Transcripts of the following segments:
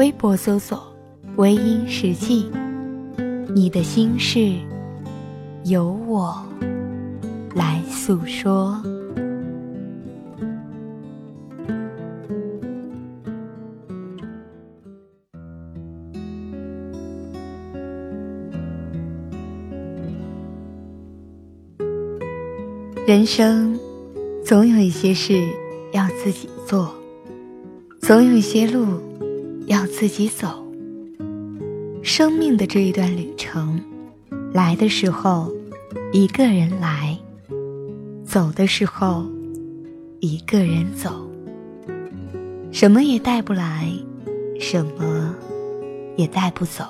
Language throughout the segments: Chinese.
微博搜索“微音时记”。你的心事，由我来诉说。人生，总有一些事要自己做，总有一些路要自己走。生命的这一段旅程，来的时候一个人来，走的时候一个人走。什么也带不来，什么也带不走。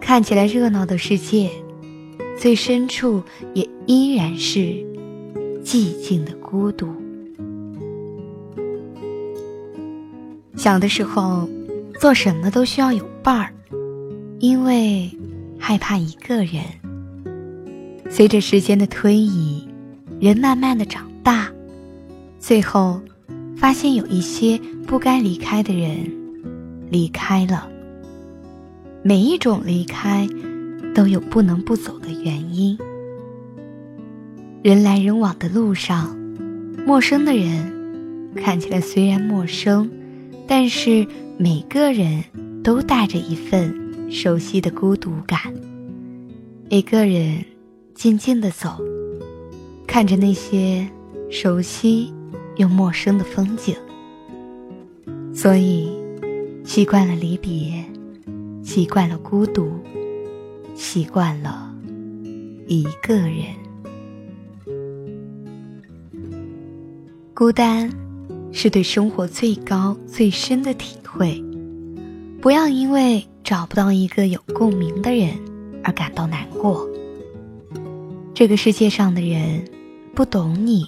看起来热闹的世界，最深处也依然是寂静的孤独。小的时候。做什么都需要有伴儿，因为害怕一个人。随着时间的推移，人慢慢的长大，最后发现有一些不该离开的人离开了。每一种离开都有不能不走的原因。人来人往的路上，陌生的人看起来虽然陌生，但是。每个人都带着一份熟悉的孤独感。一个人静静的走，看着那些熟悉又陌生的风景。所以，习惯了离别，习惯了孤独，习惯了一个人。孤单，是对生活最高最深的体。会，不要因为找不到一个有共鸣的人而感到难过。这个世界上的人不懂你，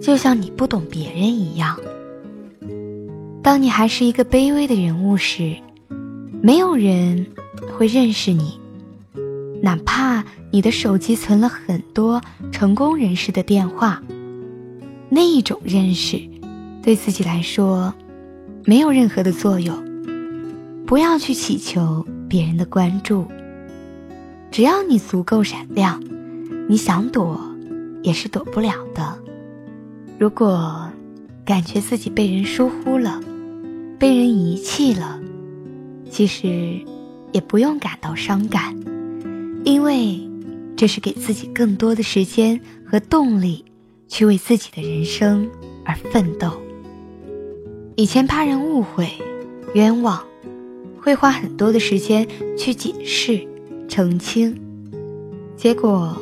就像你不懂别人一样。当你还是一个卑微的人物时，没有人会认识你，哪怕你的手机存了很多成功人士的电话，那一种认识，对自己来说。没有任何的作用，不要去祈求别人的关注。只要你足够闪亮，你想躲也是躲不了的。如果感觉自己被人疏忽了，被人遗弃了，其实也不用感到伤感，因为这是给自己更多的时间和动力，去为自己的人生而奋斗。以前怕人误会、冤枉，会花很多的时间去解释、澄清，结果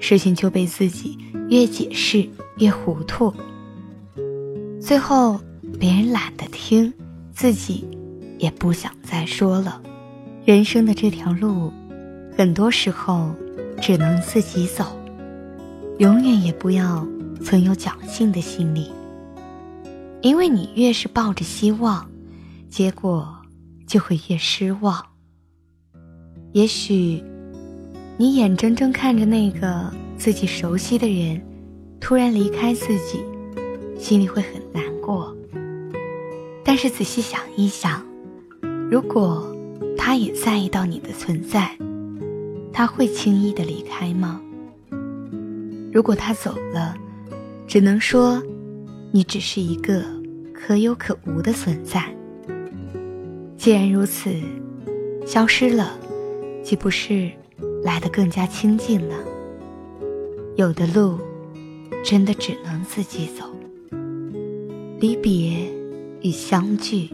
事情就被自己越解释越糊涂，最后别人懒得听，自己也不想再说了。人生的这条路，很多时候只能自己走，永远也不要存有侥幸的心理。因为你越是抱着希望，结果就会越失望。也许，你眼睁睁看着那个自己熟悉的人突然离开自己，心里会很难过。但是仔细想一想，如果他也在意到你的存在，他会轻易的离开吗？如果他走了，只能说。你只是一个可有可无的存在。既然如此，消失了，岂不是来得更加清静了？有的路，真的只能自己走。离别与相聚，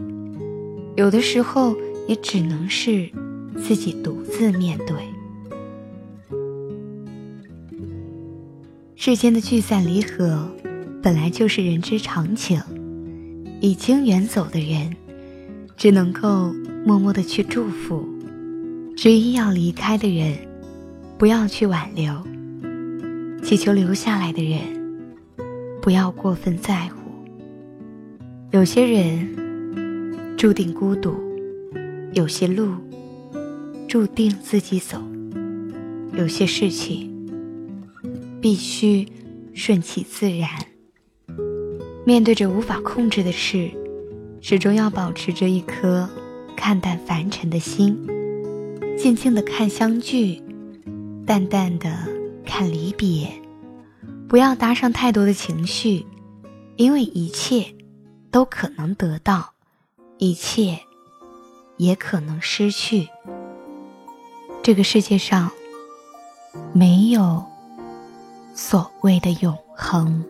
有的时候也只能是自己独自面对。世间的聚散离合。本来就是人之常情，已经远走的人，只能够默默的去祝福；执意要离开的人，不要去挽留；祈求留下来的人，不要过分在乎。有些人注定孤独，有些路注定自己走，有些事情必须顺其自然。面对着无法控制的事，始终要保持着一颗看淡凡尘的心，静静的看相聚，淡淡的看离别，不要搭上太多的情绪，因为一切都可能得到，一切也可能失去。这个世界上没有所谓的永恒。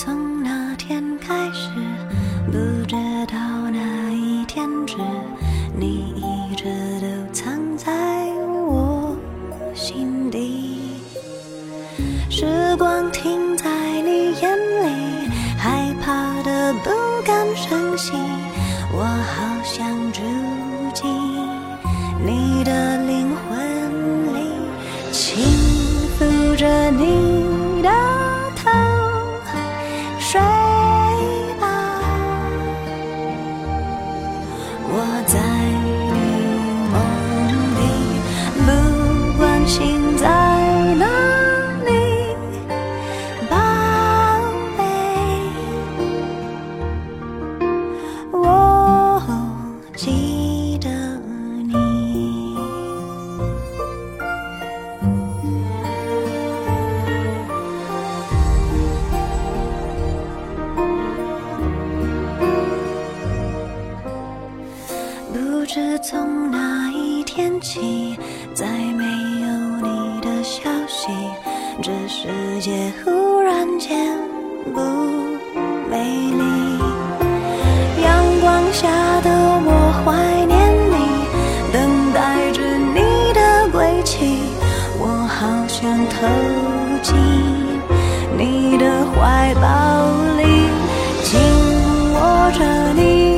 从那天开始，不知道哪一天止，你一直都藏在我心底。时光停在你眼里，害怕的不敢声息，记得你。不知从哪一天起，再没有你的消息，这世界忽然间不想投进你的怀抱里，紧握着你。